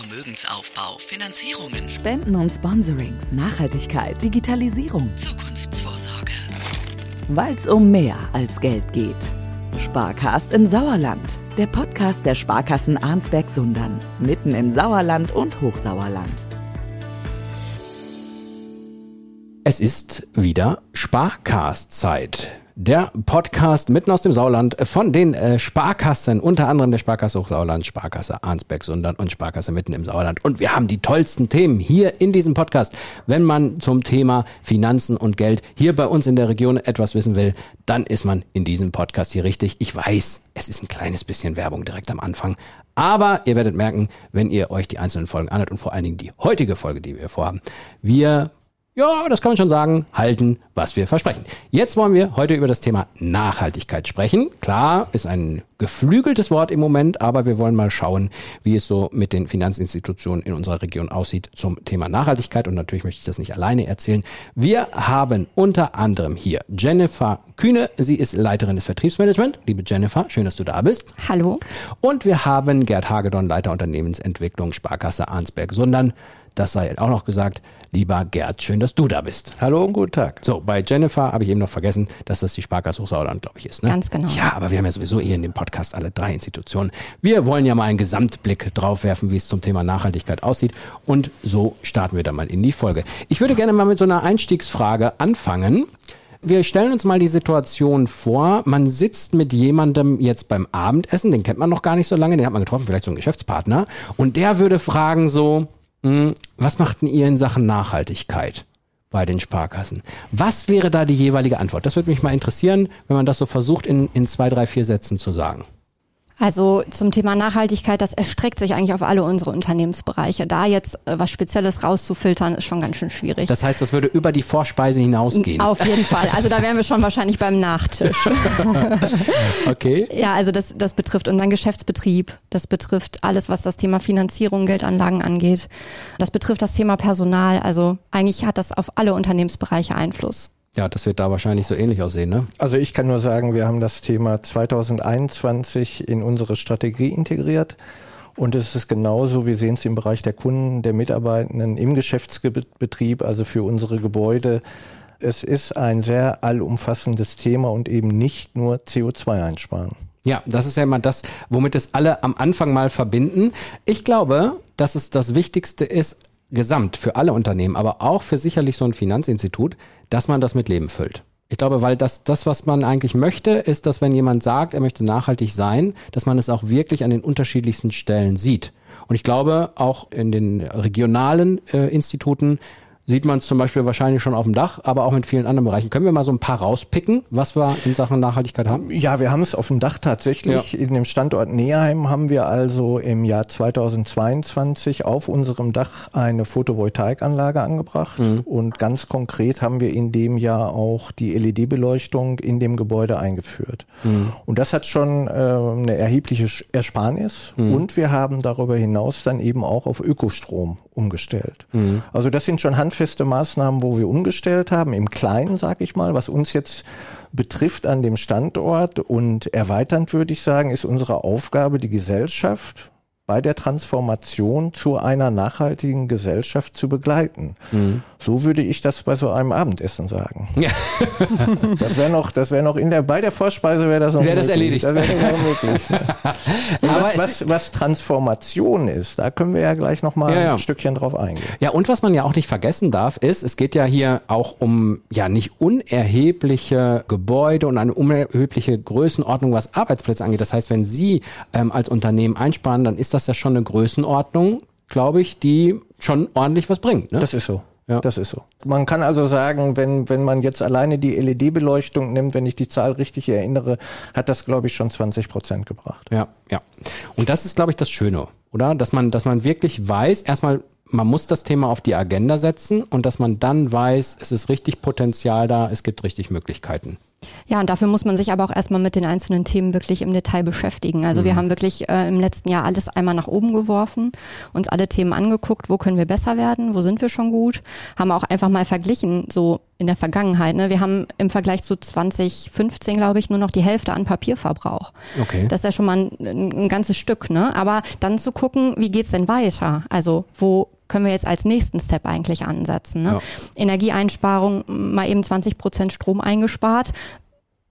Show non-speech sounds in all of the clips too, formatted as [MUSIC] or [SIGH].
Vermögensaufbau, Finanzierungen, Spenden und Sponsorings, Nachhaltigkeit, Digitalisierung, Zukunftsvorsorge. weil es um mehr als Geld geht. Sparcast im Sauerland, der Podcast der Sparkassen Arnsberg-Sundern, mitten im Sauerland und Hochsauerland. Es ist wieder Sparcast-Zeit. Der Podcast mitten aus dem Sauerland von den äh, Sparkassen, unter anderem der Sparkasse Hochsauerland, Sparkasse Arnsberg-Sundern und Sparkasse mitten im Sauerland. Und wir haben die tollsten Themen hier in diesem Podcast. Wenn man zum Thema Finanzen und Geld hier bei uns in der Region etwas wissen will, dann ist man in diesem Podcast hier richtig. Ich weiß, es ist ein kleines bisschen Werbung direkt am Anfang. Aber ihr werdet merken, wenn ihr euch die einzelnen Folgen anhört und vor allen Dingen die heutige Folge, die wir vorhaben, wir ja, das kann man schon sagen, halten, was wir versprechen. Jetzt wollen wir heute über das Thema Nachhaltigkeit sprechen. Klar, ist ein geflügeltes Wort im Moment, aber wir wollen mal schauen, wie es so mit den Finanzinstitutionen in unserer Region aussieht zum Thema Nachhaltigkeit. Und natürlich möchte ich das nicht alleine erzählen. Wir haben unter anderem hier Jennifer Kühne. Sie ist Leiterin des Vertriebsmanagement. Liebe Jennifer, schön, dass du da bist. Hallo. Und wir haben Gerd Hagedorn, Leiter Unternehmensentwicklung Sparkasse Arnsberg-Sundern. Das sei auch noch gesagt. Lieber Gerd, schön, dass du da bist. Hallo und guten Tag. So, bei Jennifer habe ich eben noch vergessen, dass das die Sparkasse Hochsauerland, glaube ich, ist. Ne? Ganz genau. Ja, aber wir haben ja sowieso hier in dem Podcast alle drei Institutionen. Wir wollen ja mal einen Gesamtblick drauf werfen, wie es zum Thema Nachhaltigkeit aussieht. Und so starten wir dann mal in die Folge. Ich würde gerne mal mit so einer Einstiegsfrage anfangen. Wir stellen uns mal die Situation vor, man sitzt mit jemandem jetzt beim Abendessen, den kennt man noch gar nicht so lange, den hat man getroffen, vielleicht so einen Geschäftspartner, und der würde fragen so, was macht denn ihr in Sachen Nachhaltigkeit bei den Sparkassen? Was wäre da die jeweilige Antwort? Das würde mich mal interessieren, wenn man das so versucht, in, in zwei, drei, vier Sätzen zu sagen. Also zum Thema Nachhaltigkeit, das erstreckt sich eigentlich auf alle unsere Unternehmensbereiche. Da jetzt äh, was Spezielles rauszufiltern, ist schon ganz schön schwierig. Das heißt, das würde über die Vorspeise hinausgehen. Auf jeden Fall. Also da wären wir schon wahrscheinlich beim Nachtisch. [LAUGHS] Okay. ja, also das, das betrifft unseren Geschäftsbetrieb. Das betrifft alles, was das Thema Finanzierung, Geldanlagen angeht. Das betrifft das Thema Personal. Also eigentlich hat das auf alle Unternehmensbereiche Einfluss. Ja, das wird da wahrscheinlich so ähnlich aussehen, ne? Also ich kann nur sagen, wir haben das Thema 2021 in unsere Strategie integriert. Und es ist genauso, wir sehen es im Bereich der Kunden, der Mitarbeitenden im Geschäftsbetrieb, also für unsere Gebäude. Es ist ein sehr allumfassendes Thema und eben nicht nur CO2 einsparen. Ja, das ist ja immer das, womit es alle am Anfang mal verbinden. Ich glaube, dass es das Wichtigste ist, gesamt für alle Unternehmen, aber auch für sicherlich so ein Finanzinstitut, dass man das mit Leben füllt. Ich glaube, weil das, das, was man eigentlich möchte, ist, dass wenn jemand sagt, er möchte nachhaltig sein, dass man es auch wirklich an den unterschiedlichsten Stellen sieht. Und ich glaube, auch in den regionalen äh, Instituten sieht man es zum Beispiel wahrscheinlich schon auf dem Dach, aber auch in vielen anderen Bereichen. Können wir mal so ein paar rauspicken, was wir in Sachen Nachhaltigkeit haben? Ja, wir haben es auf dem Dach tatsächlich. In dem Standort Neheim haben wir also im Jahr 2022 auf unserem Dach eine Photovoltaikanlage angebracht. Und ganz konkret haben wir in dem Jahr auch die LED-Beleuchtung in dem Gebäude eingeführt. Und das hat schon äh, eine erhebliche Ersparnis. Und wir haben darüber hinaus dann eben auch auf Ökostrom umgestellt. Also das sind schon handfeste Maßnahmen, wo wir umgestellt haben, im Kleinen, sag ich mal, was uns jetzt betrifft an dem Standort. Und erweiternd würde ich sagen, ist unsere Aufgabe, die Gesellschaft bei der Transformation zu einer nachhaltigen Gesellschaft zu begleiten. So würde ich das bei so einem Abendessen sagen. Ja. [LAUGHS] Das wäre noch, das wäre noch in der, bei der Vorspeise wäre das noch Wäre das möglich. erledigt. Das wäre noch möglich. [LAUGHS] Aber was, was, was Transformation ist, da können wir ja gleich noch mal Ja, ja. ein Stückchen drauf eingehen. Ja, und was man ja auch nicht vergessen darf, ist, es geht ja hier auch um ja nicht unerhebliche Gebäude und eine unerhebliche Größenordnung, was Arbeitsplätze angeht. Das heißt, wenn Sie ähm, als Unternehmen einsparen, dann ist das ja schon eine Größenordnung, glaube ich, die schon ordentlich was bringt. Ne? Das ist so. Ja. Das ist so. Man kann also sagen, wenn, wenn man jetzt alleine die LED-Beleuchtung nimmt, wenn ich die Zahl richtig erinnere, hat das, glaube ich, schon 20 Prozent gebracht. Ja, ja. Und das ist, glaube ich, das Schöne, oder? Dass man, dass man wirklich weiß, erstmal, man muss das Thema auf die Agenda setzen und dass man dann weiß, es ist richtig Potenzial da, es gibt richtig Möglichkeiten. Ja, und dafür muss man sich aber auch erstmal mit den einzelnen Themen wirklich im Detail beschäftigen. Also mhm. wir haben wirklich äh, im letzten Jahr alles einmal nach oben geworfen, uns alle Themen angeguckt, wo können wir besser werden, wo sind wir schon gut, haben auch einfach mal verglichen, so in der Vergangenheit. Ne? Wir haben im Vergleich zu 2015, glaube ich, nur noch die Hälfte an Papierverbrauch. Okay. Das ist ja schon mal ein, ein ganzes Stück. Ne? Aber dann zu gucken, wie geht's denn weiter? Also wo können wir jetzt als nächsten Step eigentlich ansetzen. Ne? Ja. Energieeinsparung, mal eben 20 Prozent Strom eingespart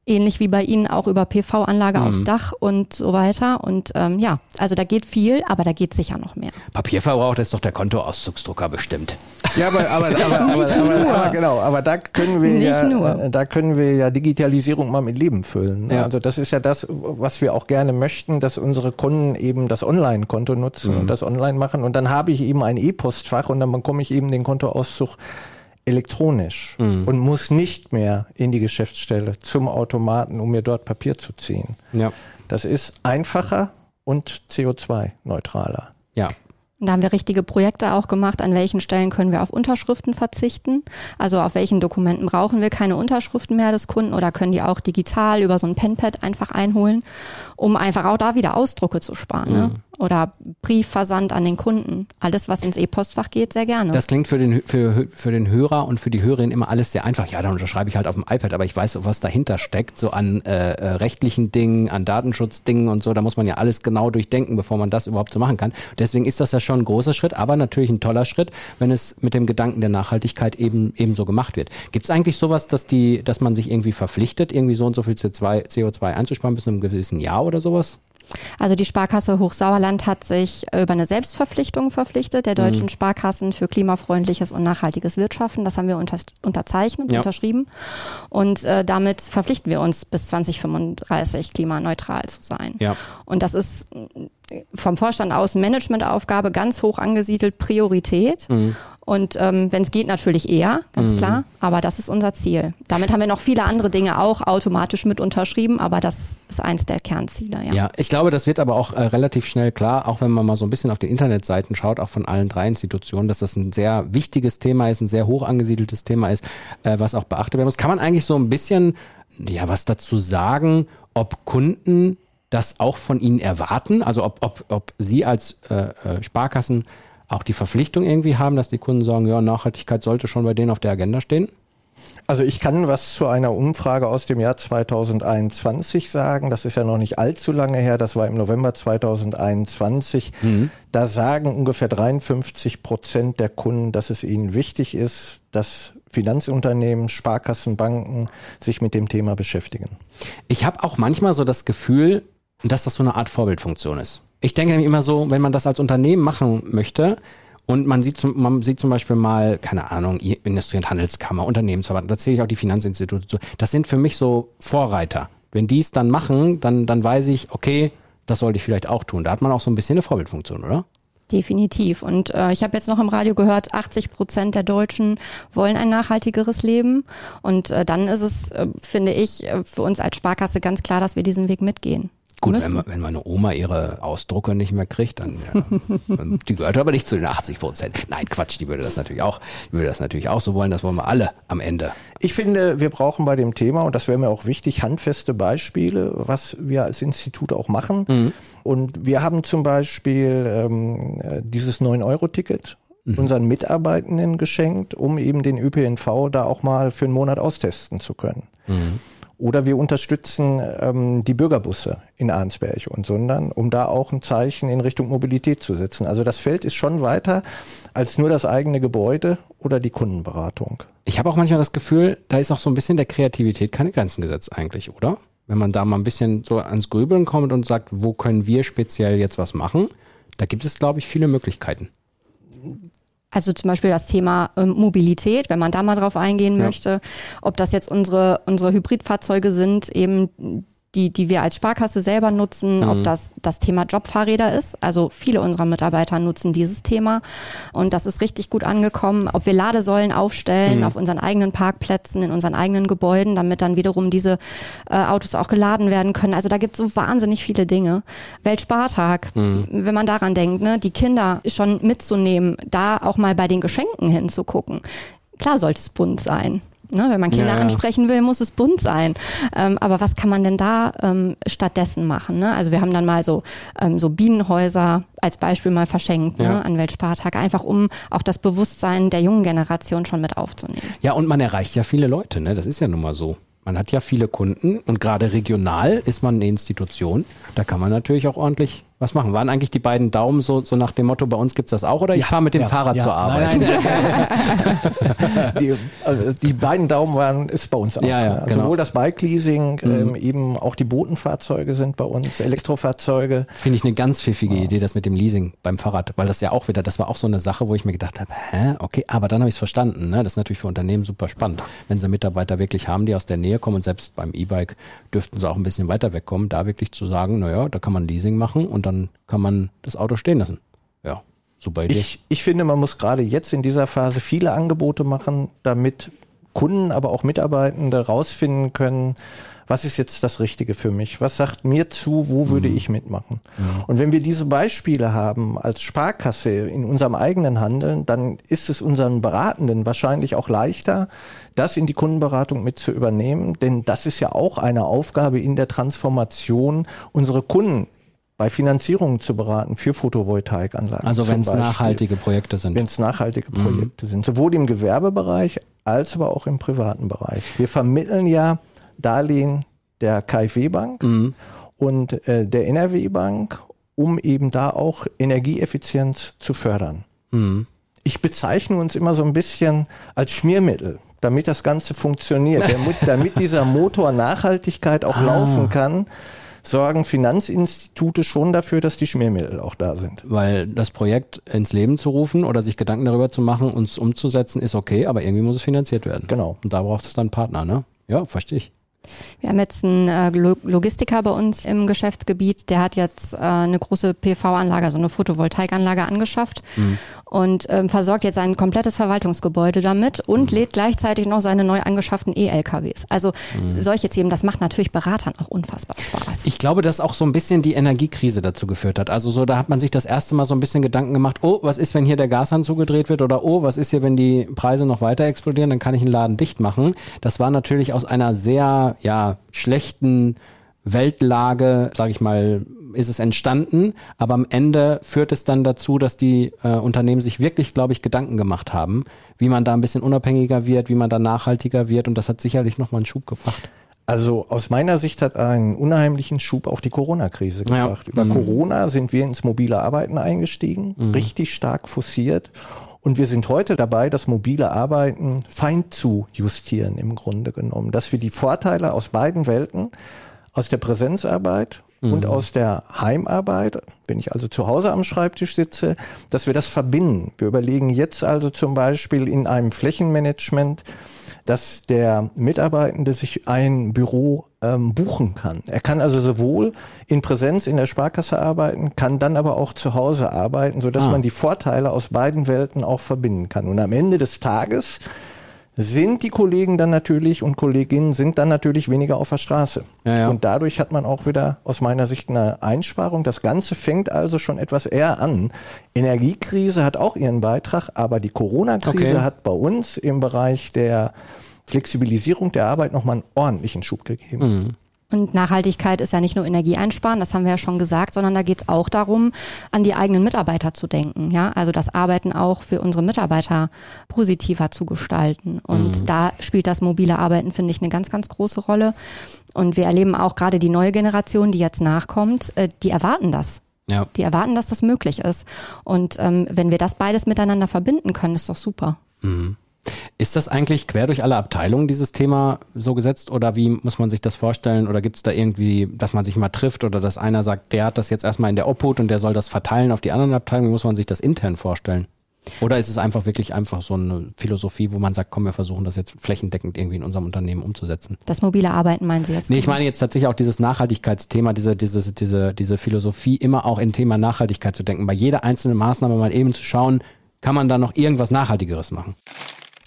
ähnlich wie bei Ihnen auch über PV-Anlage mhm. aufs Dach und so weiter. Und ähm, ja, also da geht viel, aber da geht sicher noch mehr. Papierverbrauch, das ist doch der Kontoauszugsdrucker bestimmt. Ja, aber, aber, [LAUGHS] aber, aber, aber, aber genau, aber da können wir Nicht ja, nur. da können wir ja Digitalisierung mal mit Leben füllen. Ne? Ja. Also das ist ja das, was wir auch gerne möchten, dass unsere Kunden eben das Online-Konto nutzen mhm. und das online machen. Und dann habe ich eben ein E-Postfach und dann bekomme ich eben den Kontoauszug elektronisch mhm. und muss nicht mehr in die Geschäftsstelle zum Automaten, um mir dort Papier zu ziehen. Ja. Das ist einfacher und CO2-neutraler. Ja. Da haben wir richtige Projekte auch gemacht, an welchen Stellen können wir auf Unterschriften verzichten. Also auf welchen Dokumenten brauchen wir keine Unterschriften mehr des Kunden oder können die auch digital über so ein Penpad einfach einholen, um einfach auch da wieder Ausdrucke zu sparen. Ne? Mhm. Oder Briefversand an den Kunden. Alles, was ins E-Postfach geht, sehr gerne. Das klingt für den, für, für den Hörer und für die Hörerin immer alles sehr einfach. Ja, dann unterschreibe ich halt auf dem iPad, aber ich weiß, was dahinter steckt, so an äh, äh, rechtlichen Dingen, an Datenschutzdingen und so. Da muss man ja alles genau durchdenken, bevor man das überhaupt so machen kann. Deswegen ist das ja schon ein großer Schritt, aber natürlich ein toller Schritt, wenn es mit dem Gedanken der Nachhaltigkeit eben eben so gemacht wird. Gibt es eigentlich sowas, dass die, dass man sich irgendwie verpflichtet, irgendwie so und so viel CO2, CO2 einzusparen bis zu einem gewissen Jahr oder sowas? Also die Sparkasse Hochsauerland hat sich über eine Selbstverpflichtung verpflichtet, der deutschen mhm. Sparkassen für klimafreundliches und nachhaltiges Wirtschaften. Das haben wir unter, unterzeichnet, ja. unterschrieben. Und äh, damit verpflichten wir uns bis 2035 klimaneutral zu sein. Ja. Und das ist vom Vorstand aus Managementaufgabe ganz hoch angesiedelt, Priorität. Mhm. Und ähm, wenn es geht, natürlich eher, ganz mhm. klar. Aber das ist unser Ziel. Damit haben wir noch viele andere Dinge auch automatisch mit unterschrieben, aber das ist eins der Kernziele. Ja, ja ich glaube, das wird aber auch äh, relativ schnell klar, auch wenn man mal so ein bisschen auf den Internetseiten schaut, auch von allen drei Institutionen, dass das ein sehr wichtiges Thema ist, ein sehr hoch angesiedeltes Thema ist, äh, was auch beachtet werden muss. Kann man eigentlich so ein bisschen, ja, was dazu sagen, ob Kunden das auch von Ihnen erwarten? Also ob, ob, ob Sie als äh, äh, Sparkassen auch die Verpflichtung irgendwie haben, dass die Kunden sagen, ja, Nachhaltigkeit sollte schon bei denen auf der Agenda stehen? Also ich kann was zu einer Umfrage aus dem Jahr 2021 sagen. Das ist ja noch nicht allzu lange her. Das war im November 2021. Mhm. Da sagen ungefähr 53 Prozent der Kunden, dass es ihnen wichtig ist, dass Finanzunternehmen, Sparkassen, Banken sich mit dem Thema beschäftigen. Ich habe auch manchmal so das Gefühl, dass das so eine Art Vorbildfunktion ist. Ich denke nämlich immer so, wenn man das als Unternehmen machen möchte, und man sieht, zum, man sieht zum Beispiel mal, keine Ahnung, Industrie- und Handelskammer, Unternehmensverband, da zähle ich auch die Finanzinstitute zu. Das sind für mich so Vorreiter. Wenn die es dann machen, dann, dann weiß ich, okay, das sollte ich vielleicht auch tun. Da hat man auch so ein bisschen eine Vorbildfunktion, oder? Definitiv. Und äh, ich habe jetzt noch im Radio gehört, 80 Prozent der Deutschen wollen ein nachhaltigeres Leben. Und äh, dann ist es, äh, finde ich, äh, für uns als Sparkasse ganz klar, dass wir diesen Weg mitgehen. Gut, wenn, wenn, meine Oma ihre Ausdrucke nicht mehr kriegt, dann, ja, die gehört aber nicht zu den 80 Prozent. Nein, Quatsch, die würde das natürlich auch, die würde das natürlich auch so wollen. Das wollen wir alle am Ende. Ich finde, wir brauchen bei dem Thema und das wäre mir auch wichtig, handfeste Beispiele, was wir als Institut auch machen. Mhm. Und wir haben zum Beispiel ähm, dieses 9-Euro-Ticket mhm. unseren Mitarbeitenden geschenkt, um eben den ÖPNV da auch mal für einen Monat austesten zu können. Mhm. Oder wir unterstützen ähm, die Bürgerbusse in Arnsberg und Sundern, um da auch ein Zeichen in Richtung Mobilität zu setzen. Also das Feld ist schon weiter als nur das eigene Gebäude oder die Kundenberatung. Ich habe auch manchmal das Gefühl, da ist auch so ein bisschen der Kreativität keine Grenzen gesetzt eigentlich, oder? Wenn man da mal ein bisschen so ans Grübeln kommt und sagt, wo können wir speziell jetzt was machen, da gibt es, glaube ich, viele Möglichkeiten. Also zum Beispiel das Thema ähm, Mobilität, wenn man da mal drauf eingehen ja. möchte, ob das jetzt unsere, unsere Hybridfahrzeuge sind, eben die, die wir als Sparkasse selber nutzen, mhm. ob das das Thema Jobfahrräder ist. Also viele unserer Mitarbeiter nutzen dieses Thema und das ist richtig gut angekommen. Ob wir Ladesäulen aufstellen mhm. auf unseren eigenen Parkplätzen, in unseren eigenen Gebäuden, damit dann wiederum diese äh, Autos auch geladen werden können. Also da gibt es so wahnsinnig viele Dinge. Weltspartag, mhm. wenn man daran denkt, ne, die Kinder schon mitzunehmen, da auch mal bei den Geschenken hinzugucken. Klar sollte es bunt sein Ne? Wenn man Kinder Ja, ja. ansprechen will, muss es bunt sein. Ähm, aber was kann man denn da ähm, stattdessen machen? Ne? Also wir haben dann mal so, ähm, so Bienenhäuser als Beispiel mal verschenkt Ja. ne? an Weltspartag, einfach um auch das Bewusstsein der jungen Generation schon mit aufzunehmen. Ja, und man erreicht ja viele Leute, ne? Das ist ja nun mal so. Man hat ja viele Kunden und gerade regional ist man eine Institution. Da kann man natürlich auch ordentlich was machen. Waren eigentlich die beiden Daumen so, so nach dem Motto, bei uns gibt's das auch oder ich fahre mit dem Ja, Fahrrad ja. zur Arbeit? Nein, nein. [LAUGHS] die, also die beiden Daumen waren, ist bei uns auch. Ja, ja, ne? genau. Sowohl das Bike-Leasing, ähm, eben auch die Botenfahrzeuge sind bei uns, Elektrofahrzeuge. Finde ich eine ganz pfiffige Idee, das mit dem Leasing beim Fahrrad, weil das ja auch wieder, das war auch so eine Sache, wo ich mir gedacht habe, hä, okay, aber dann habe ich es verstanden. Ne? Das ist natürlich für Unternehmen super spannend, wenn sie Mitarbeiter wirklich haben, die aus der Nähe kommen und selbst beim E-Bike dürften sie auch ein bisschen weiter wegkommen, da wirklich zu sagen, naja, da kann man Leasing machen und dann kann man das Auto stehen lassen. Ja, super Idee. Ich, ich finde, man muss gerade jetzt in dieser Phase viele Angebote machen, damit Kunden, aber auch Mitarbeitende rausfinden können, was ist jetzt das Richtige für mich? Was sagt mir zu? Wo würde ich mitmachen? Und wenn wir diese Beispiele haben als Sparkasse in unserem eigenen Handeln, dann ist es unseren Beratenden wahrscheinlich auch leichter, das in die Kundenberatung mit zu übernehmen, denn das ist ja auch eine Aufgabe in der Transformation, unsere Kunden bei Finanzierungen zu beraten für Photovoltaikanlagen. also wenn es nachhaltige Projekte sind. wenn es nachhaltige Mhm. Projekte sind, sowohl im Gewerbebereich als aber auch im privaten Bereich. Wir vermitteln ja Darlehen der KfW-Bank Mhm. und äh, der NRW-Bank, um eben da auch Energieeffizienz zu fördern. Mhm. Ich bezeichne uns immer so ein bisschen als Schmiermittel, damit das Ganze funktioniert, [LAUGHS] damit, damit dieser Motor Nachhaltigkeit auch laufen kann, sorgen Finanzinstitute schon dafür, dass die Schmiermittel auch da sind. Weil das Projekt ins Leben zu rufen oder sich Gedanken darüber zu machen und es umzusetzen, ist okay, aber irgendwie muss es finanziert werden. Genau. Und da braucht es dann Partner, ne? Ja, verstehe ich. Wir haben jetzt einen äh, Lo- Logistiker bei uns im Geschäftsgebiet, der hat jetzt äh, eine große PV-Anlage, also eine Photovoltaikanlage angeschafft und ähm, versorgt jetzt sein komplettes Verwaltungsgebäude damit und lädt gleichzeitig noch seine neu angeschafften E-LKWs. Also solche Themen, das macht natürlich Beratern auch unfassbar Spaß. Ich glaube, dass auch so ein bisschen die Energiekrise dazu geführt hat. Also so, da hat man sich das erste Mal so ein bisschen Gedanken gemacht, oh, was ist, wenn hier der Gashahn zugedreht wird oder oh, was ist hier, wenn die Preise noch weiter explodieren, dann kann ich einen Laden dicht machen. Das war natürlich aus einer sehr, ja, schlechten Weltlage, sage ich mal, ist es entstanden, aber am Ende führt es dann dazu, dass die äh, Unternehmen sich wirklich, glaube ich, Gedanken gemacht haben, wie man da ein bisschen unabhängiger wird, wie man da nachhaltiger wird und das hat sicherlich nochmal einen Schub gebracht. Also aus meiner Sicht hat einen unheimlichen Schub auch die Corona-Krise Ja. gebracht. Über Corona sind wir ins mobile Arbeiten eingestiegen, richtig stark forciert. Und wir sind heute dabei, das mobile Arbeiten fein zu justieren im Grunde genommen. Dass wir die Vorteile aus beiden Welten, aus der Präsenzarbeit und aus der Heimarbeit, wenn ich also zu Hause am Schreibtisch sitze, dass wir das verbinden. Wir überlegen jetzt also zum Beispiel in einem Flächenmanagement, dass der Mitarbeitende sich ein Büro ähm, buchen kann. Er kann also sowohl in Präsenz in der Sparkasse arbeiten, kann dann aber auch zu Hause arbeiten, sodass Ah. man die Vorteile aus beiden Welten auch verbinden kann. Und am Ende des Tages sind die Kollegen dann natürlich und Kolleginnen sind dann natürlich weniger auf der Straße. Ja, ja. Und dadurch hat man auch wieder aus meiner Sicht eine Einsparung. Das Ganze fängt also schon etwas eher an. Energiekrise hat auch ihren Beitrag, aber die Corona-Krise Okay. hat bei uns im Bereich der Flexibilisierung der Arbeit nochmal einen ordentlichen Schub gegeben. Und Nachhaltigkeit ist ja nicht nur Energie einsparen, das haben wir ja schon gesagt, sondern da geht es auch darum, an die eigenen Mitarbeiter zu denken. Ja, also das Arbeiten auch für unsere Mitarbeiter positiver zu gestalten. Und da spielt das mobile Arbeiten, finde ich, eine ganz, ganz große Rolle. Und wir erleben auch gerade die neue Generation, die jetzt nachkommt, äh, die erwarten das. Ja. Die erwarten, dass das möglich ist. Und ähm, wenn wir das beides miteinander verbinden können, ist doch super. Ist das eigentlich quer durch alle Abteilungen dieses Thema so gesetzt oder wie muss man sich das vorstellen? Oder gibt es da irgendwie, dass man sich mal trifft oder dass einer sagt, der hat das jetzt erstmal in der Obhut und der soll das verteilen auf die anderen Abteilungen? Wie muss man sich das intern vorstellen? Oder ist es einfach wirklich einfach so eine Philosophie, wo man sagt, komm, wir versuchen das jetzt flächendeckend irgendwie in unserem Unternehmen umzusetzen? Das mobile Arbeiten meinen Sie jetzt? Nee, ich meine jetzt tatsächlich auch dieses Nachhaltigkeitsthema, diese, diese, diese, diese Philosophie, immer auch in Thema Nachhaltigkeit zu denken, bei jeder einzelnen Maßnahme mal eben zu schauen, kann man da noch irgendwas Nachhaltigeres machen?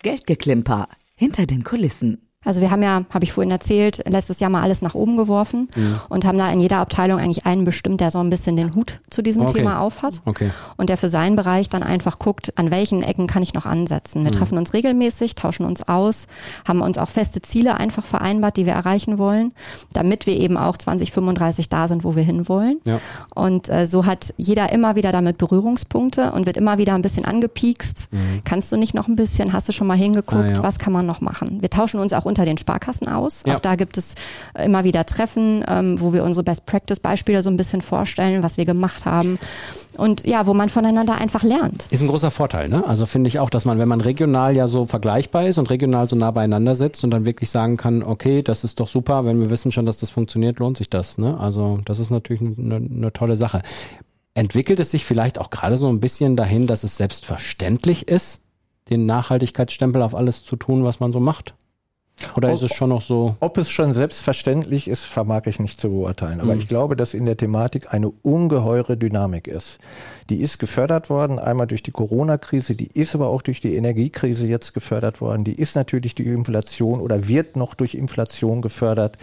Geldgeklimper hinter den Kulissen. Also wir haben ja, habe ich vorhin erzählt, letztes Jahr mal alles nach oben geworfen mhm. und haben da in jeder Abteilung eigentlich einen bestimmt, der so ein bisschen den Hut zu diesem okay. Thema aufhat. Okay. Und der für seinen Bereich dann einfach guckt, an welchen Ecken kann ich noch ansetzen. Wir mhm. treffen uns regelmäßig, tauschen uns aus, haben uns auch feste Ziele einfach vereinbart, die wir erreichen wollen, damit wir eben auch 2035 da sind, wo wir hinwollen. Ja. Und äh, so hat jeder immer wieder damit Berührungspunkte und wird immer wieder ein bisschen angepiekst. Mhm. Kannst du nicht noch ein bisschen, hast du schon mal hingeguckt, ah, ja. was kann man noch machen? Wir tauschen uns auch unter den Sparkassen aus. Ja. Auch da gibt es immer wieder Treffen, ähm, wo wir unsere Best-Practice-Beispiele so ein bisschen vorstellen, was wir gemacht haben. Und ja, wo man voneinander einfach lernt. Ist ein großer Vorteil, ne? Also finde ich auch, dass man, wenn man regional ja so vergleichbar ist und regional so nah beieinander sitzt und dann wirklich sagen kann, okay, das ist doch super, wenn wir wissen schon, dass das funktioniert, lohnt sich das. Ne? Also das ist natürlich eine, eine tolle Sache. Entwickelt es sich vielleicht auch gerade so ein bisschen dahin, dass es selbstverständlich ist, den Nachhaltigkeitsstempel auf alles zu tun, was man so macht? Oder ob, ist es schon noch so? Ob es schon selbstverständlich ist, vermag ich nicht zu beurteilen. Aber mhm. ich glaube, dass in der Thematik eine ungeheure Dynamik ist. Die ist gefördert worden, einmal durch die Corona-Krise, die ist aber auch durch die Energiekrise jetzt gefördert worden. Die ist natürlich durch Inflation oder wird noch durch Inflation gefördert.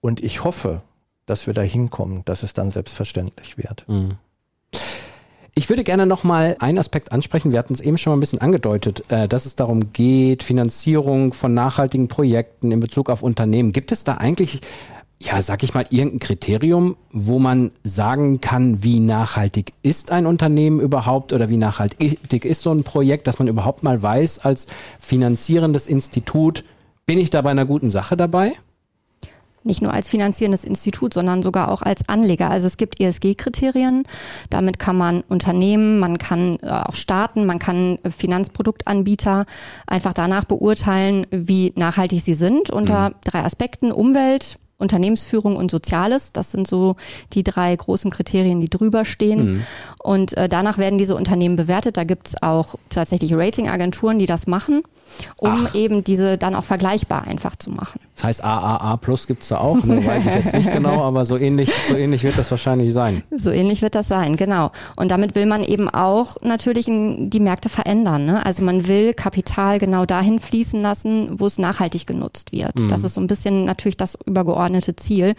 Und ich hoffe, dass wir da hinkommen, dass es dann selbstverständlich wird. Mhm. Ich würde gerne noch mal einen Aspekt ansprechen. Wir hatten es eben schon mal ein bisschen angedeutet, äh, dass es darum geht, Finanzierung von nachhaltigen Projekten in Bezug auf Unternehmen. Gibt es da eigentlich ja, sag ich mal, irgendein Kriterium, wo man sagen kann, wie nachhaltig ist ein Unternehmen überhaupt oder wie nachhaltig ist so ein Projekt, dass man überhaupt mal weiß, als finanzierendes Institut, bin ich da bei einer guten Sache dabei? Nicht nur als finanzierendes Institut, sondern sogar auch als Anleger. Also es gibt ESG-Kriterien. Damit kann man Unternehmen, man kann äh, auch Staaten, man kann Finanzproduktanbieter einfach danach beurteilen, wie nachhaltig sie sind unter mhm. drei Aspekten. Umwelt, Unternehmensführung und Soziales. Das sind so die drei großen Kriterien, die drüber stehen. Mhm. Und äh, danach werden diese Unternehmen bewertet. Da gibt es auch tatsächlich Ratingagenturen, die das machen, um Ach. eben diese dann auch vergleichbar einfach zu machen. Das heißt AAA Plus gibt es da auch, ne? weiß ich jetzt nicht genau, [LAUGHS] aber so ähnlich, so ähnlich wird das wahrscheinlich sein. So ähnlich wird das sein, genau. Und damit will man eben auch natürlich die Märkte verändern. Ne? Also man will Kapital genau dahin fließen lassen, wo es nachhaltig genutzt wird. Mhm. Das ist so ein bisschen natürlich das übergeordnete übergeordnete Ziel,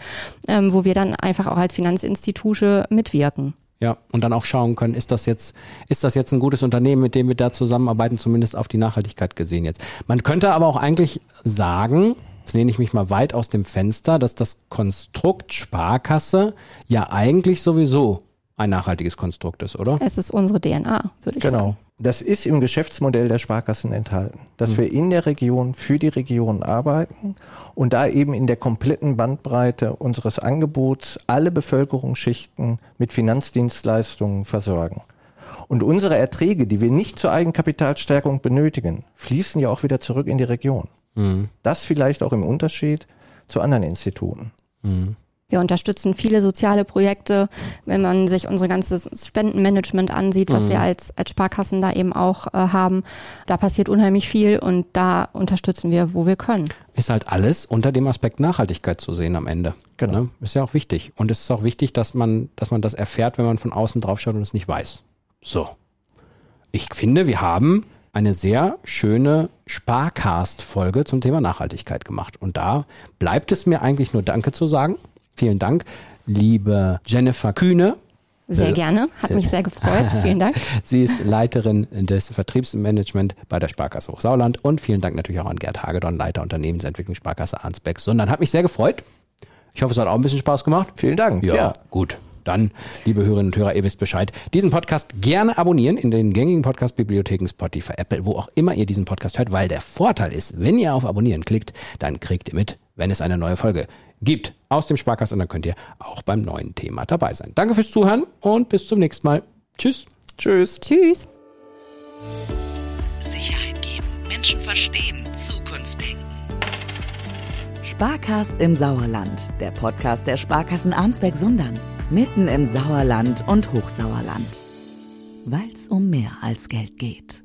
ähm, wo wir dann einfach auch als Finanzinstitute mitwirken. Ja, und dann auch schauen können, ist das jetzt, ist das jetzt ein gutes Unternehmen, mit dem wir da zusammenarbeiten, zumindest auf die Nachhaltigkeit gesehen jetzt. Man könnte aber auch eigentlich sagen, jetzt lehne ich mich mal weit aus dem Fenster, dass das Konstrukt Sparkasse ja eigentlich sowieso ein nachhaltiges Konstrukt ist, oder? Es ist unsere DNA, würde ich genau. sagen. Genau. Das ist im Geschäftsmodell der Sparkassen enthalten, dass mhm. wir in der Region für die Region arbeiten und da eben in der kompletten Bandbreite unseres Angebots alle Bevölkerungsschichten mit Finanzdienstleistungen versorgen. Und unsere Erträge, die wir nicht zur Eigenkapitalstärkung benötigen, fließen ja auch wieder zurück in die Region. Mhm. Das vielleicht auch im Unterschied zu anderen Instituten. Mhm. Wir unterstützen viele soziale Projekte, wenn man sich unsere ganze Spendenmanagement ansieht, was mhm. wir als, als Sparkassen da eben auch äh, haben. Da passiert unheimlich viel und da unterstützen wir, wo wir können. Ist halt alles unter dem Aspekt Nachhaltigkeit zu sehen am Ende. Genau. Ne? Ist ja auch wichtig. Und es ist auch wichtig, dass man, dass man das erfährt, wenn man von außen drauf schaut und es nicht weiß. So. Ich finde, wir haben eine sehr schöne Sparcast-Folge zum Thema Nachhaltigkeit gemacht. Und da bleibt es mir eigentlich nur Danke zu sagen. Vielen Dank, liebe Jennifer Kühne. Sehr äh, gerne, hat mich sehr gefreut. Vielen Dank. [LAUGHS] Sie ist Leiterin des Vertriebsmanagement bei der Sparkasse Hochsauerland und vielen Dank natürlich auch an Gerd Hagedorn, Leiter Unternehmensentwicklung Sparkasse Arnsbeck. Sondern hat mich sehr gefreut. Ich hoffe, es hat auch ein bisschen Spaß gemacht. Vielen Dank. Ja, ja. gut. Dann, liebe Hörerinnen und Hörer, ihr wisst Bescheid. Diesen Podcast gerne abonnieren in den gängigen Podcast-Bibliotheken Spotify, Apple, wo auch immer ihr diesen Podcast hört, weil der Vorteil ist, wenn ihr auf Abonnieren klickt, dann kriegt ihr mit, wenn es eine neue Folge gibt aus dem Sparkast und dann könnt ihr auch beim neuen Thema dabei sein. Danke fürs Zuhören und bis zum nächsten Mal. Tschüss. Tschüss. Tschüss. Sicherheit geben, Menschen verstehen, Zukunft denken. Sparkast im Sauerland, der Podcast der Sparkassen Arnsberg-Sundern, mitten im Sauerland und Hochsauerland. Weil's um mehr als Geld geht.